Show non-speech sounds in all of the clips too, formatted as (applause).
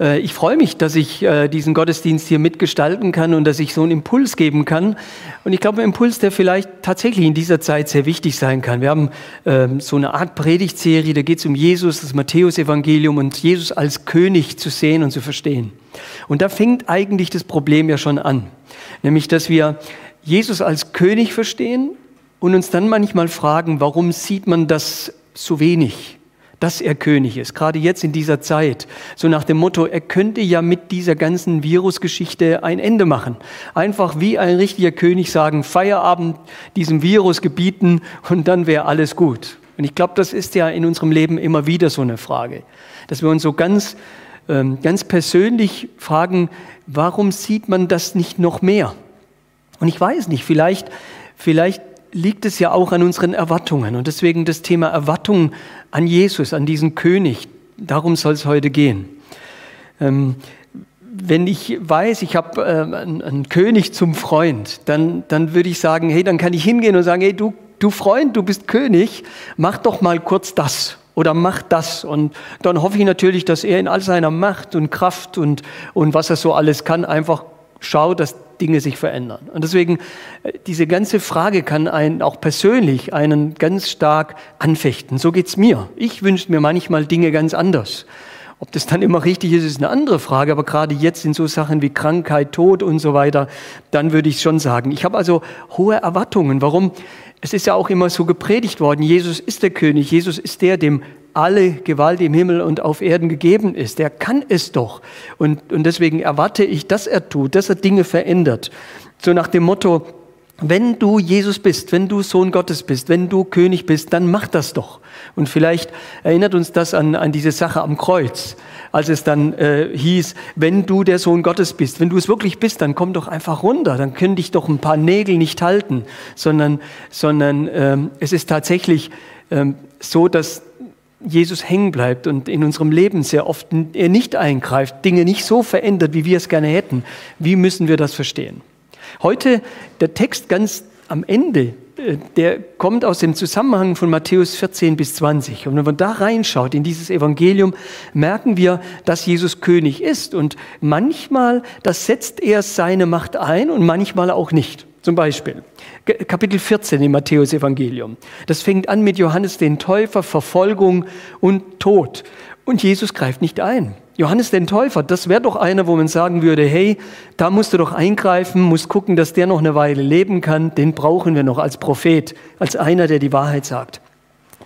Äh, ich freue mich, dass ich äh, diesen Gottesdienst hier mitgestalten kann und dass ich so einen Impuls geben kann. Und ich glaube, ein Impuls, der vielleicht tatsächlich in dieser Zeit sehr wichtig sein kann. Wir haben ähm, so eine Art Predigtserie, da geht es um Jesus, das Matthäusevangelium und Jesus als König zu sehen und zu verstehen. Und da fängt eigentlich das Problem ja schon an. Nämlich, dass wir Jesus als König verstehen und uns dann manchmal fragen, warum sieht man das so wenig? Dass er König ist, gerade jetzt in dieser Zeit. So nach dem Motto, er könnte ja mit dieser ganzen Virusgeschichte ein Ende machen. Einfach wie ein richtiger König sagen, Feierabend diesem Virus gebieten und dann wäre alles gut. Und ich glaube, das ist ja in unserem Leben immer wieder so eine Frage, dass wir uns so ganz, ähm, ganz persönlich fragen, warum sieht man das nicht noch mehr? Und ich weiß nicht, vielleicht, vielleicht liegt es ja auch an unseren Erwartungen. Und deswegen das Thema Erwartung an Jesus, an diesen König, darum soll es heute gehen. Ähm, wenn ich weiß, ich habe äh, einen, einen, König zum Freund, dann, dann würde ich sagen, hey, dann kann ich hingehen und sagen, hey, du, du Freund, du bist König, mach doch mal kurz das oder mach das. Und dann hoffe ich natürlich, dass er in all seiner Macht und Kraft und, und was er so alles kann, einfach schaut, dass Dinge sich verändern. Und deswegen, äh, diese ganze Frage kann einen auch persönlich einen ganz stark anfechten. So geht's mir. Ich wünsche mir manchmal Dinge ganz anders. Ob das dann immer richtig ist, ist eine andere Frage. Aber gerade jetzt in so Sachen wie Krankheit, Tod und so weiter, dann würde ich schon sagen. Ich habe also hohe Erwartungen. Warum? Es ist ja auch immer so gepredigt worden. Jesus ist der König. Jesus ist der, dem alle Gewalt im Himmel und auf Erden gegeben ist. Der kann es doch. Und, und deswegen erwarte ich, dass er tut, dass er Dinge verändert. So nach dem Motto, wenn du Jesus bist, wenn du Sohn Gottes bist, wenn du König bist, dann mach das doch. Und vielleicht erinnert uns das an, an diese Sache am Kreuz, als es dann äh, hieß, wenn du der Sohn Gottes bist, wenn du es wirklich bist, dann komm doch einfach runter, dann können dich doch ein paar Nägel nicht halten, sondern, sondern ähm, es ist tatsächlich ähm, so, dass Jesus hängen bleibt und in unserem Leben sehr oft er nicht eingreift, Dinge nicht so verändert, wie wir es gerne hätten. Wie müssen wir das verstehen? Heute der Text ganz am Ende, äh, der kommt aus dem Zusammenhang von Matthäus 14 bis 20. Und wenn man da reinschaut in dieses Evangelium, merken wir, dass Jesus König ist. Und manchmal, das setzt er seine Macht ein und manchmal auch nicht. Zum Beispiel Kapitel 14 im Matthäus-Evangelium. Das fängt an mit Johannes den Täufer, Verfolgung und Tod. Und Jesus greift nicht ein. Johannes den Täufer, das wäre doch einer, wo man sagen würde, hey, da musst du doch eingreifen, musst gucken, dass der noch eine Weile leben kann, den brauchen wir noch als Prophet, als einer, der die Wahrheit sagt.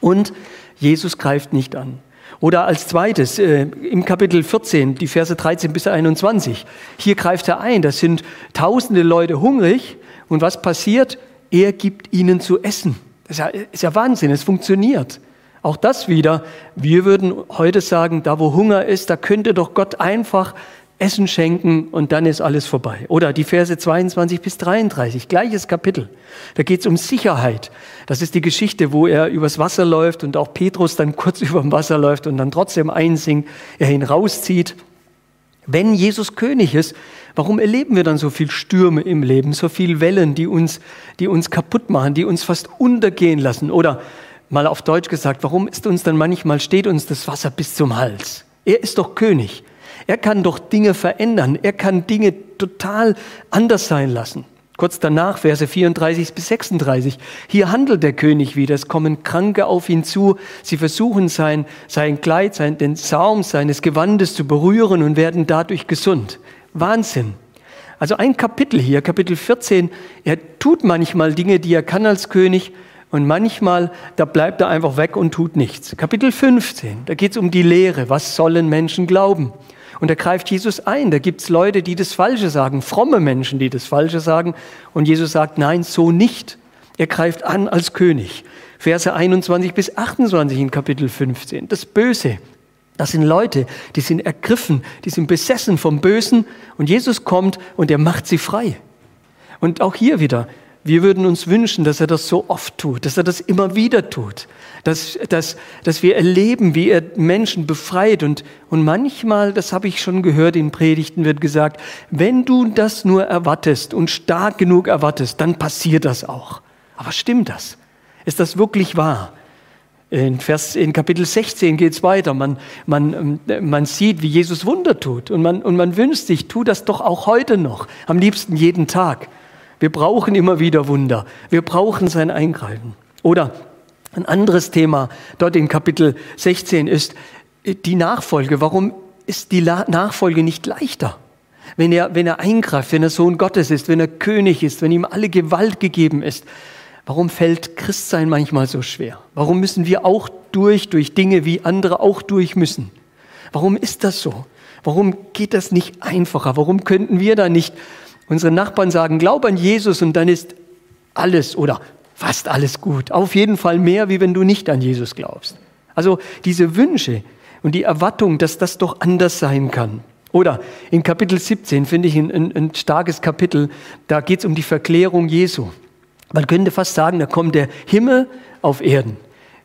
Und Jesus greift nicht an. Oder als zweites, äh, im Kapitel 14, die Verse 13 bis 21, hier greift er ein, da sind tausende Leute hungrig und was passiert? Er gibt ihnen zu essen. Das ist ja, ist ja Wahnsinn, es funktioniert. Auch das wieder, wir würden heute sagen, da wo Hunger ist, da könnte doch Gott einfach Essen schenken und dann ist alles vorbei. Oder die Verse 22 bis 33, gleiches Kapitel. Da geht es um Sicherheit. Das ist die Geschichte, wo er übers Wasser läuft und auch Petrus dann kurz (laughs) über dem Wasser läuft und dann trotzdem einsinkt, er ihn rauszieht. Wenn Jesus König ist, Warum erleben wir dann so viel Stürme im Leben, so viel Wellen, die uns, die uns kaputt machen, die uns fast untergehen lassen? Oder mal auf Deutsch gesagt, warum ist uns dann manchmal, steht uns das Wasser bis zum Hals? Er ist doch König. Er kann doch Dinge verändern. Er kann Dinge total anders sein lassen. Kurz danach, Verse 34 bis 36. Hier handelt der König wieder. Es kommen Kranke auf ihn zu. Sie versuchen sein, sein Kleid, sein, den Saum seines Gewandes zu berühren und werden dadurch gesund. Wahnsinn. Also ein Kapitel hier, Kapitel 14, er tut manchmal Dinge, die er kann als König und manchmal, da bleibt er einfach weg und tut nichts. Kapitel 15, da geht es um die Lehre, was sollen Menschen glauben? Und da greift Jesus ein, da gibt es Leute, die das Falsche sagen, fromme Menschen, die das Falsche sagen und Jesus sagt, nein, so nicht. Er greift an als König. Verse 21 bis 28 in Kapitel 15, das Böse, das sind Leute, die sind ergriffen, die sind besessen vom Bösen und Jesus kommt und er macht sie frei. Und auch hier wieder, wir würden uns wünschen, dass er das so oft tut, dass er das immer wieder tut, dass, dass, dass wir erleben, wie er Menschen befreit. Und, und manchmal, das habe ich schon gehört in Predigten, wird gesagt, wenn du das nur erwartest und stark genug erwartest, dann passiert das auch. Aber stimmt das? Ist das wirklich wahr? In, Vers, in Kapitel 16 geht es weiter. Man, man, man sieht, wie Jesus Wunder tut. Und man, und man wünscht sich, tu das doch auch heute noch. Am liebsten jeden Tag. Wir brauchen immer wieder Wunder. Wir brauchen sein Eingreifen. Oder ein anderes Thema dort in Kapitel 16 ist die Nachfolge. Warum ist die Nachfolge nicht leichter? Wenn er, wenn er eingreift, wenn er Sohn Gottes ist, wenn er König ist, wenn ihm alle Gewalt gegeben ist. Warum fällt Christsein manchmal so schwer? Warum müssen wir auch durch, durch Dinge, wie andere auch durch müssen? Warum ist das so? Warum geht das nicht einfacher? Warum könnten wir da nicht unseren Nachbarn sagen, glaub an Jesus und dann ist alles oder fast alles gut. Auf jeden Fall mehr, wie wenn du nicht an Jesus glaubst. Also diese Wünsche und die Erwartung, dass das doch anders sein kann. Oder in Kapitel 17 finde ich ein, ein, ein starkes Kapitel, da geht es um die Verklärung Jesu. Man könnte fast sagen, da kommt der Himmel auf Erden.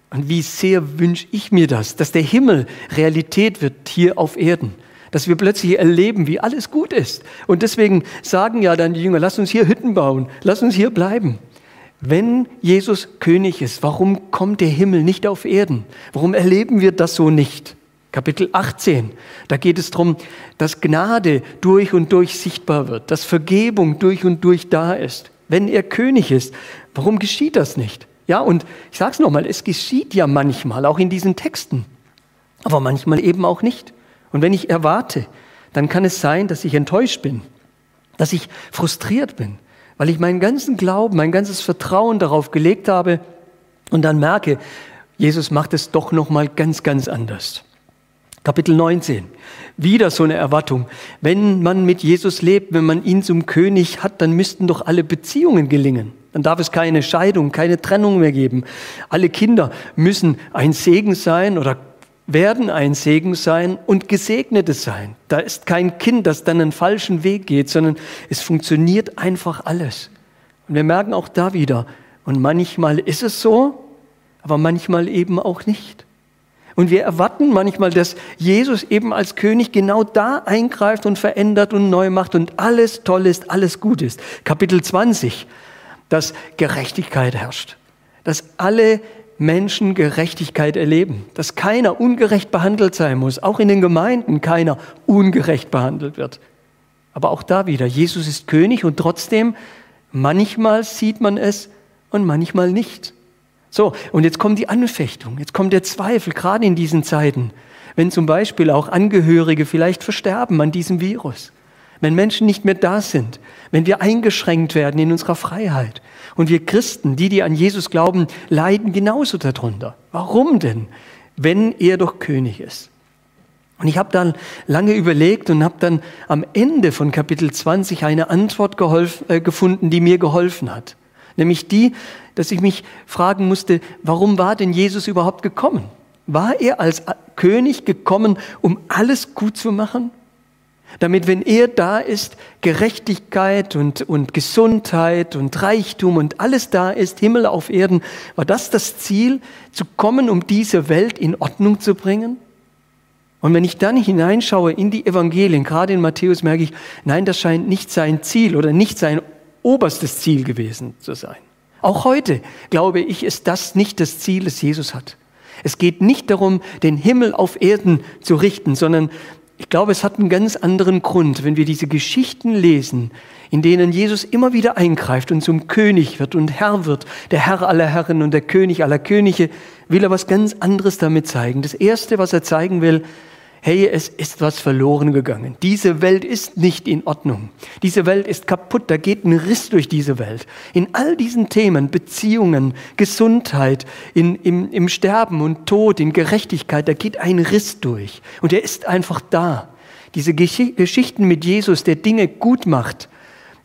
Und wie sehr wünsche ich mir das, dass der Himmel Realität wird hier auf Erden dass wir plötzlich erleben, wie alles gut ist. Und deswegen sagen ja dann die Jünger, lass uns hier Hütten bauen, lass uns hier bleiben. Wenn Jesus König ist, warum kommt der Himmel nicht auf Erden? Warum erleben wir das so nicht? Kapitel 18, da geht es darum, dass Gnade durch und durch sichtbar wird, dass Vergebung durch und durch da ist. Wenn er König ist, warum geschieht das nicht? Ja, und ich sage es nochmal, es geschieht ja manchmal, auch in diesen Texten, aber manchmal eben auch nicht. Und wenn ich erwarte, dann kann es sein, dass ich enttäuscht bin, dass ich frustriert bin, weil ich meinen ganzen Glauben, mein ganzes Vertrauen darauf gelegt habe und dann merke, Jesus macht es doch noch mal ganz ganz anders. Kapitel 19. Wieder so eine Erwartung. Wenn man mit Jesus lebt, wenn man ihn zum König hat, dann müssten doch alle Beziehungen gelingen. Dann darf es keine Scheidung, keine Trennung mehr geben. Alle Kinder müssen ein Segen sein oder werden ein Segen sein und Gesegnete sein. Da ist kein Kind, das dann einen falschen Weg geht, sondern es funktioniert einfach alles. Und wir merken auch da wieder, und manchmal ist es so, aber manchmal eben auch nicht. Und wir erwarten manchmal, dass Jesus eben als König genau da eingreift und verändert und neu macht und alles toll ist, alles gut ist. Kapitel 20, dass Gerechtigkeit herrscht, dass alle Menschen Gerechtigkeit erleben, dass keiner ungerecht behandelt sein muss, auch in den Gemeinden keiner ungerecht behandelt wird. Aber auch da wieder, Jesus ist König und trotzdem, manchmal sieht man es und manchmal nicht. So, und jetzt kommt die Anfechtung, jetzt kommt der Zweifel, gerade in diesen Zeiten, wenn zum Beispiel auch Angehörige vielleicht versterben an diesem Virus wenn Menschen nicht mehr da sind, wenn wir eingeschränkt werden in unserer Freiheit. Und wir Christen, die, die an Jesus glauben, leiden genauso darunter. Warum denn, wenn er doch König ist? Und ich habe dann lange überlegt und habe dann am Ende von Kapitel 20 eine Antwort äh, gefunden, die mir geholfen hat. Nämlich die, dass ich mich fragen musste, warum war denn Jesus überhaupt gekommen? War er als König gekommen, um alles gut zu machen? damit wenn er da ist, Gerechtigkeit und, und Gesundheit und Reichtum und alles da ist, Himmel auf Erden, war das das Ziel, zu kommen, um diese Welt in Ordnung zu bringen? Und wenn ich dann hineinschaue in die Evangelien, gerade in Matthäus, merke ich, nein, das scheint nicht sein Ziel oder nicht sein oberstes Ziel gewesen zu sein. Auch heute, glaube ich, ist das nicht das Ziel, das Jesus hat. Es geht nicht darum, den Himmel auf Erden zu richten, sondern ich glaube, es hat einen ganz anderen Grund, wenn wir diese Geschichten lesen, in denen Jesus immer wieder eingreift und zum König wird und Herr wird, der Herr aller Herren und der König aller Könige, will er was ganz anderes damit zeigen. Das Erste, was er zeigen will, hey, es ist was verloren gegangen. Diese Welt ist nicht in Ordnung. Diese Welt ist kaputt. Da geht ein Riss durch diese Welt. In all diesen Themen, Beziehungen, Gesundheit, in, im, im Sterben und Tod, in Gerechtigkeit, da geht ein Riss durch. Und er ist einfach da. Diese Geschichten mit Jesus, der Dinge gut macht,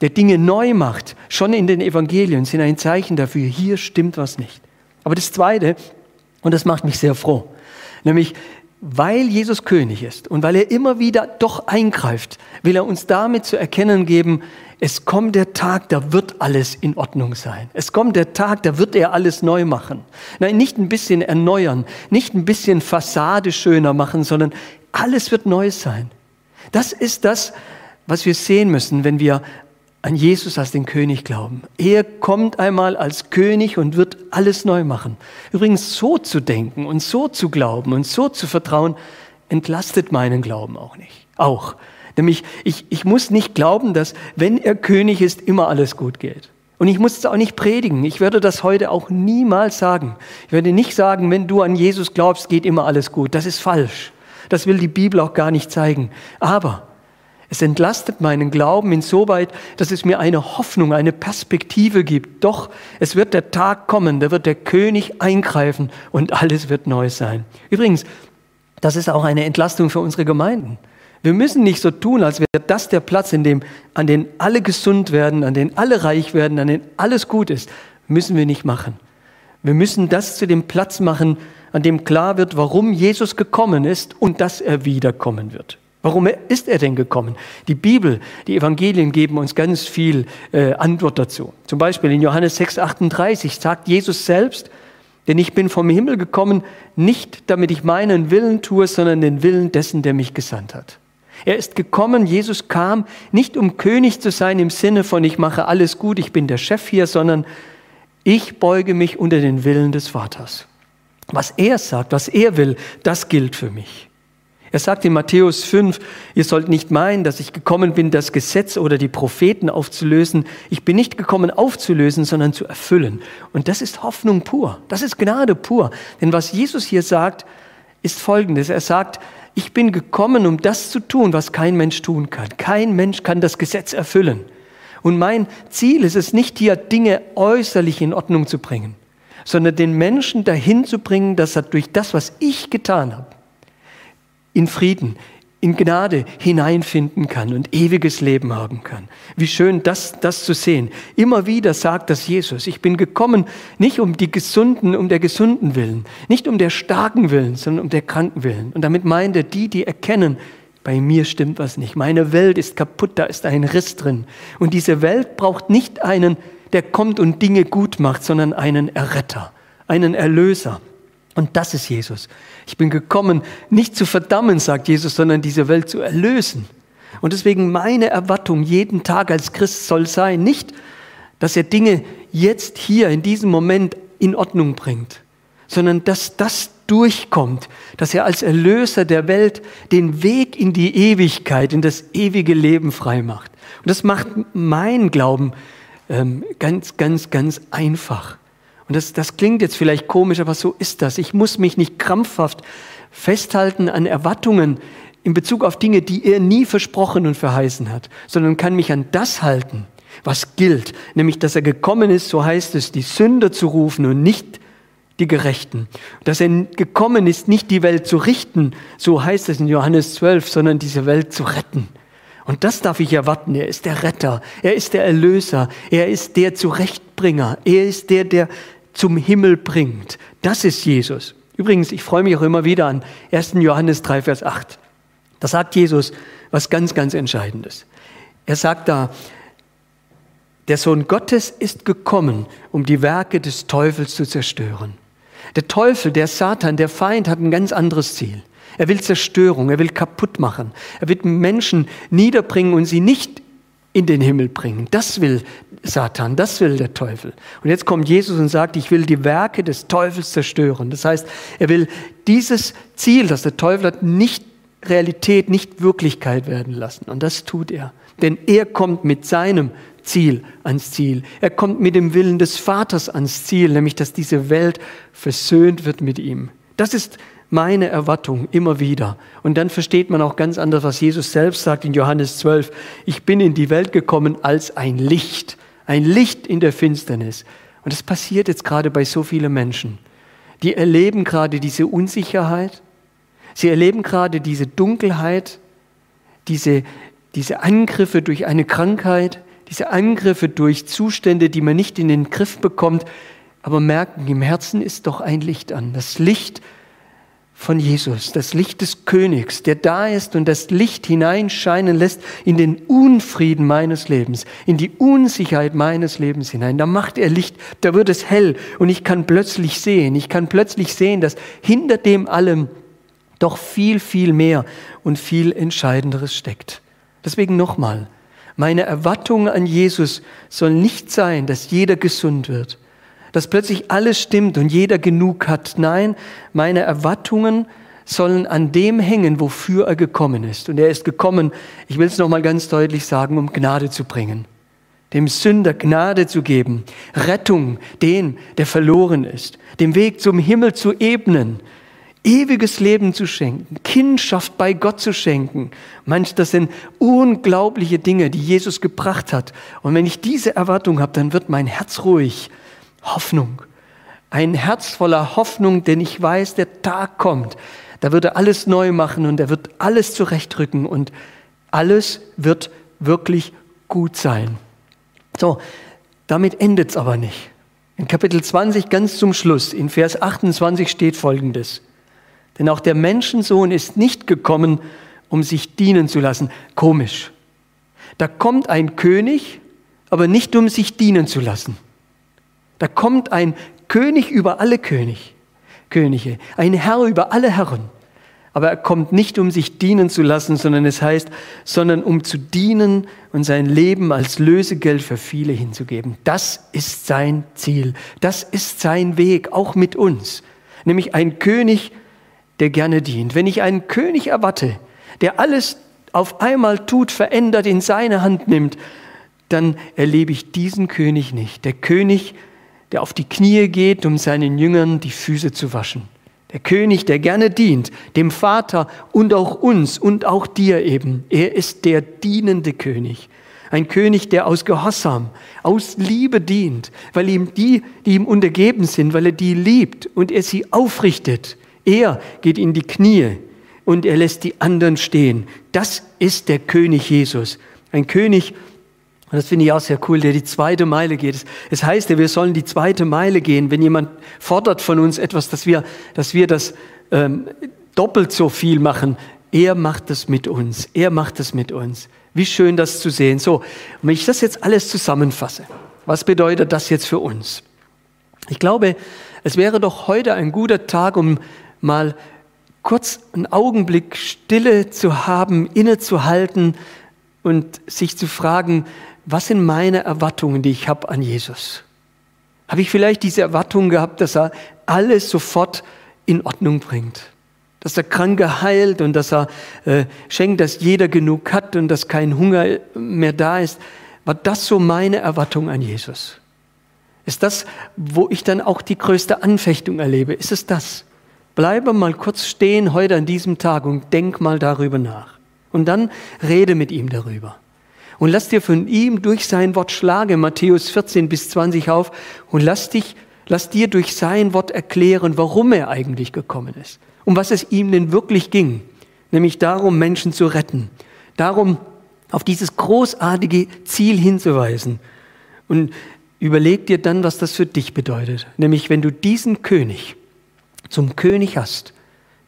der Dinge neu macht, schon in den Evangelien sind ein Zeichen dafür, hier stimmt was nicht. Aber das Zweite, und das macht mich sehr froh, nämlich weil Jesus König ist und weil er immer wieder doch eingreift, will er uns damit zu erkennen geben, es kommt der Tag, da wird alles in Ordnung sein. Es kommt der Tag, da wird er alles neu machen. Nein, nicht ein bisschen erneuern, nicht ein bisschen Fassade schöner machen, sondern alles wird neu sein. Das ist das, was wir sehen müssen, wenn wir an Jesus als den König glauben. Er kommt einmal als König und wird alles neu machen. Übrigens, so zu denken und so zu glauben und so zu vertrauen, entlastet meinen Glauben auch nicht. Auch. Nämlich, ich, ich muss nicht glauben, dass, wenn er König ist, immer alles gut geht. Und ich muss es auch nicht predigen. Ich würde das heute auch niemals sagen. Ich werde nicht sagen, wenn du an Jesus glaubst, geht immer alles gut. Das ist falsch. Das will die Bibel auch gar nicht zeigen. Aber es entlastet meinen Glauben insoweit, dass es mir eine Hoffnung, eine Perspektive gibt. Doch es wird der Tag kommen, da wird der König eingreifen und alles wird neu sein. Übrigens, das ist auch eine Entlastung für unsere Gemeinden. Wir müssen nicht so tun, als wäre das der Platz, in dem, an den alle gesund werden, an den alle reich werden, an den alles gut ist. Müssen wir nicht machen. Wir müssen das zu dem Platz machen, an dem klar wird, warum Jesus gekommen ist und dass er wiederkommen wird. Warum ist er denn gekommen? Die Bibel, die Evangelien geben uns ganz viel äh, Antwort dazu. Zum Beispiel in Johannes 6, 38 sagt Jesus selbst, denn ich bin vom Himmel gekommen, nicht damit ich meinen Willen tue, sondern den Willen dessen, der mich gesandt hat. Er ist gekommen, Jesus kam, nicht um König zu sein im Sinne von ich mache alles gut, ich bin der Chef hier, sondern ich beuge mich unter den Willen des Vaters. Was er sagt, was er will, das gilt für mich. Er sagt in Matthäus 5, ihr sollt nicht meinen, dass ich gekommen bin, das Gesetz oder die Propheten aufzulösen. Ich bin nicht gekommen aufzulösen, sondern zu erfüllen. Und das ist Hoffnung pur. Das ist Gnade pur. Denn was Jesus hier sagt, ist Folgendes. Er sagt, ich bin gekommen, um das zu tun, was kein Mensch tun kann. Kein Mensch kann das Gesetz erfüllen. Und mein Ziel ist es nicht hier, Dinge äußerlich in Ordnung zu bringen, sondern den Menschen dahin zu bringen, dass er durch das, was ich getan habe, in Frieden, in Gnade hineinfinden kann und ewiges Leben haben kann. Wie schön das, das zu sehen. Immer wieder sagt das Jesus. Ich bin gekommen, nicht um die Gesunden, um der Gesunden willen, nicht um der Starken willen, sondern um der Kranken willen. Und damit meint er die, die erkennen, bei mir stimmt was nicht. Meine Welt ist kaputt, da ist ein Riss drin. Und diese Welt braucht nicht einen, der kommt und Dinge gut macht, sondern einen Erretter, einen Erlöser. Und das ist Jesus. Ich bin gekommen, nicht zu verdammen, sagt Jesus, sondern diese Welt zu erlösen. Und deswegen meine Erwartung jeden Tag als Christ soll sein, nicht, dass er Dinge jetzt hier in diesem Moment in Ordnung bringt, sondern dass das durchkommt, dass er als Erlöser der Welt den Weg in die Ewigkeit, in das ewige Leben frei macht. Und das macht mein Glauben ähm, ganz, ganz, ganz einfach. Und das, das klingt jetzt vielleicht komisch, aber so ist das. Ich muss mich nicht krampfhaft festhalten an Erwartungen in Bezug auf Dinge, die er nie versprochen und verheißen hat, sondern kann mich an das halten, was gilt, nämlich dass er gekommen ist, so heißt es, die Sünder zu rufen und nicht die Gerechten. Dass er gekommen ist, nicht die Welt zu richten, so heißt es in Johannes 12, sondern diese Welt zu retten. Und das darf ich erwarten. Er ist der Retter, er ist der Erlöser, er ist der Zurechtbringer, er ist der, der zum Himmel bringt. Das ist Jesus. Übrigens, ich freue mich auch immer wieder an 1. Johannes 3, Vers 8. Da sagt Jesus was ganz, ganz Entscheidendes. Er sagt da, der Sohn Gottes ist gekommen, um die Werke des Teufels zu zerstören. Der Teufel, der Satan, der Feind hat ein ganz anderes Ziel. Er will Zerstörung, er will kaputt machen. Er will Menschen niederbringen und sie nicht in den Himmel bringen. Das will Satan, das will der Teufel. Und jetzt kommt Jesus und sagt, ich will die Werke des Teufels zerstören. Das heißt, er will dieses Ziel, das der Teufel hat, nicht Realität, nicht Wirklichkeit werden lassen. Und das tut er. Denn er kommt mit seinem Ziel ans Ziel. Er kommt mit dem Willen des Vaters ans Ziel, nämlich dass diese Welt versöhnt wird mit ihm. Das ist meine Erwartung immer wieder. Und dann versteht man auch ganz anders, was Jesus selbst sagt in Johannes 12. Ich bin in die Welt gekommen als ein Licht, ein Licht in der Finsternis. Und das passiert jetzt gerade bei so vielen Menschen. Die erleben gerade diese Unsicherheit, sie erleben gerade diese Dunkelheit, diese, diese Angriffe durch eine Krankheit, diese Angriffe durch Zustände, die man nicht in den Griff bekommt, aber merken, im Herzen ist doch ein Licht an. Das Licht von Jesus, das Licht des Königs, der da ist und das Licht hineinscheinen lässt in den Unfrieden meines Lebens, in die Unsicherheit meines Lebens hinein. Da macht er Licht, da wird es hell und ich kann plötzlich sehen, ich kann plötzlich sehen, dass hinter dem allem doch viel, viel mehr und viel Entscheidenderes steckt. Deswegen nochmal, Meine Erwartung an Jesus soll nicht sein, dass jeder gesund wird, dass plötzlich alles stimmt und jeder genug hat. Nein, meine Erwartungen sollen an dem hängen, wofür er gekommen ist. Und er ist gekommen, ich will es nochmal ganz deutlich sagen, um Gnade zu bringen. Dem Sünder Gnade zu geben, Rettung den, der verloren ist, dem Weg zum Himmel zu ebnen, ewiges Leben zu schenken, Kindschaft bei Gott zu schenken. Manch, das sind unglaubliche Dinge, die Jesus gebracht hat. Und wenn ich diese Erwartung habe, dann wird mein Herz ruhig. Hoffnung. Ein Herz voller Hoffnung, denn ich weiß, der Tag kommt, da wird er alles neu machen und er wird alles zurechtrücken und alles wird wirklich gut sein. So, damit endet es aber nicht. In Kapitel 20 ganz zum Schluss, in Vers 28 steht Folgendes. Denn auch der Menschensohn ist nicht gekommen, um sich dienen zu lassen. Komisch. Da kommt ein König, aber nicht um sich dienen zu lassen. Da kommt ein König über alle König. Könige, ein Herr über alle Herren. Aber er kommt nicht, um sich dienen zu lassen, sondern es heißt, sondern um zu dienen und sein Leben als Lösegeld für viele hinzugeben. Das ist sein Ziel. Das ist sein Weg, auch mit uns. Nämlich ein König, der gerne dient. Wenn ich einen König erwarte, der alles auf einmal tut, verändert, in seine Hand nimmt, dann erlebe ich diesen König nicht. Der König, der auf die Knie geht, um seinen Jüngern die Füße zu waschen. Der König, der gerne dient, dem Vater und auch uns und auch dir eben. Er ist der dienende König. Ein König, der aus Gehorsam, aus Liebe dient, weil ihm die, die ihm untergeben sind, weil er die liebt und er sie aufrichtet. Er geht in die Knie und er lässt die anderen stehen. Das ist der König Jesus. Ein König, und das finde ich auch sehr cool, der die zweite Meile geht. Es heißt ja, wir sollen die zweite Meile gehen. Wenn jemand fordert von uns etwas, dass wir, dass wir das ähm, doppelt so viel machen, er macht das mit uns. Er macht das mit uns. Wie schön das zu sehen. So, wenn ich das jetzt alles zusammenfasse, was bedeutet das jetzt für uns? Ich glaube, es wäre doch heute ein guter Tag, um mal kurz einen Augenblick Stille zu haben, innezuhalten und sich zu fragen, was sind meine Erwartungen, die ich habe an Jesus? Habe ich vielleicht diese Erwartung gehabt, dass er alles sofort in Ordnung bringt? Dass er Kranke heilt und dass er äh, schenkt, dass jeder genug hat und dass kein Hunger mehr da ist? War das so meine Erwartung an Jesus? Ist das, wo ich dann auch die größte Anfechtung erlebe? Ist es das? Bleibe mal kurz stehen heute an diesem Tag und denk mal darüber nach. Und dann rede mit ihm darüber und lass dir von ihm durch sein Wort schlagen, Matthäus 14 bis 20 auf, und lass dich, lass dir durch sein Wort erklären, warum er eigentlich gekommen ist, um was es ihm denn wirklich ging, nämlich darum, Menschen zu retten, darum, auf dieses großartige Ziel hinzuweisen. Und überleg dir dann, was das für dich bedeutet, nämlich wenn du diesen König zum König hast,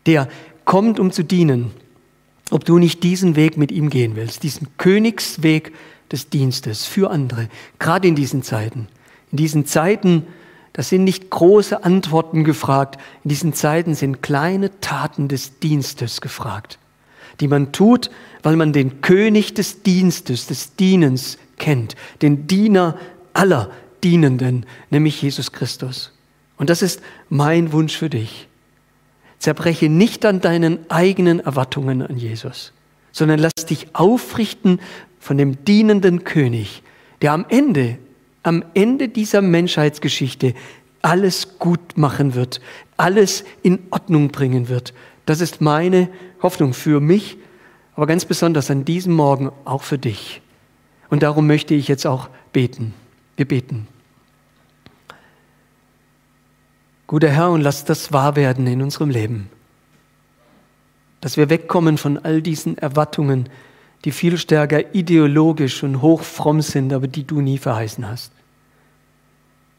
der kommt, um zu dienen, ob du nicht diesen Weg mit ihm gehen willst, diesen Königsweg des Dienstes für andere, gerade in diesen Zeiten. In diesen Zeiten, das sind nicht große Antworten gefragt, in diesen Zeiten sind kleine Taten des Dienstes gefragt, die man tut, weil man den König des Dienstes, des Dienens kennt, den Diener aller Dienenden, nämlich Jesus Christus. Und das ist mein Wunsch für dich. Zerbreche nicht an deinen eigenen Erwartungen an Jesus, sondern lass dich aufrichten von dem dienenden König, der am Ende, am Ende dieser Menschheitsgeschichte alles gut machen wird, alles in Ordnung bringen wird. Das ist meine Hoffnung für mich, aber ganz besonders an diesem Morgen auch für dich. Und darum möchte ich jetzt auch beten. Wir beten. Guter Herr, und lass das wahr werden in unserem Leben. Dass wir wegkommen von all diesen Erwartungen, die viel stärker ideologisch und hochfromm sind, aber die du nie verheißen hast.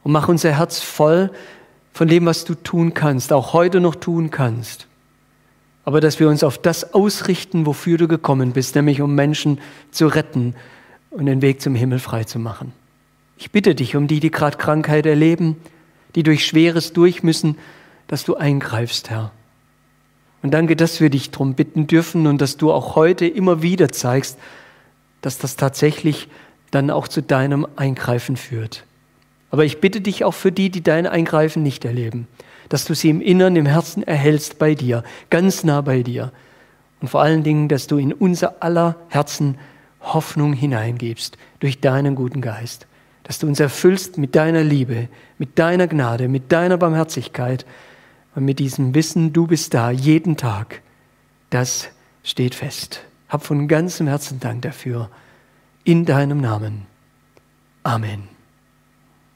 Und mach unser Herz voll von dem, was du tun kannst, auch heute noch tun kannst. Aber dass wir uns auf das ausrichten, wofür du gekommen bist, nämlich um Menschen zu retten und den Weg zum Himmel frei zu machen. Ich bitte dich um die, die gerade Krankheit erleben, die durch Schweres durch müssen, dass du eingreifst, Herr. Und danke, dass wir dich darum bitten dürfen und dass du auch heute immer wieder zeigst, dass das tatsächlich dann auch zu deinem Eingreifen führt. Aber ich bitte dich auch für die, die dein Eingreifen nicht erleben, dass du sie im Innern, im Herzen erhältst bei dir, ganz nah bei dir. Und vor allen Dingen, dass du in unser aller Herzen Hoffnung hineingibst durch deinen guten Geist. Dass du uns erfüllst mit deiner Liebe, mit deiner Gnade, mit deiner Barmherzigkeit und mit diesem Wissen, du bist da jeden Tag. Das steht fest. Hab von ganzem Herzen Dank dafür. In deinem Namen. Amen.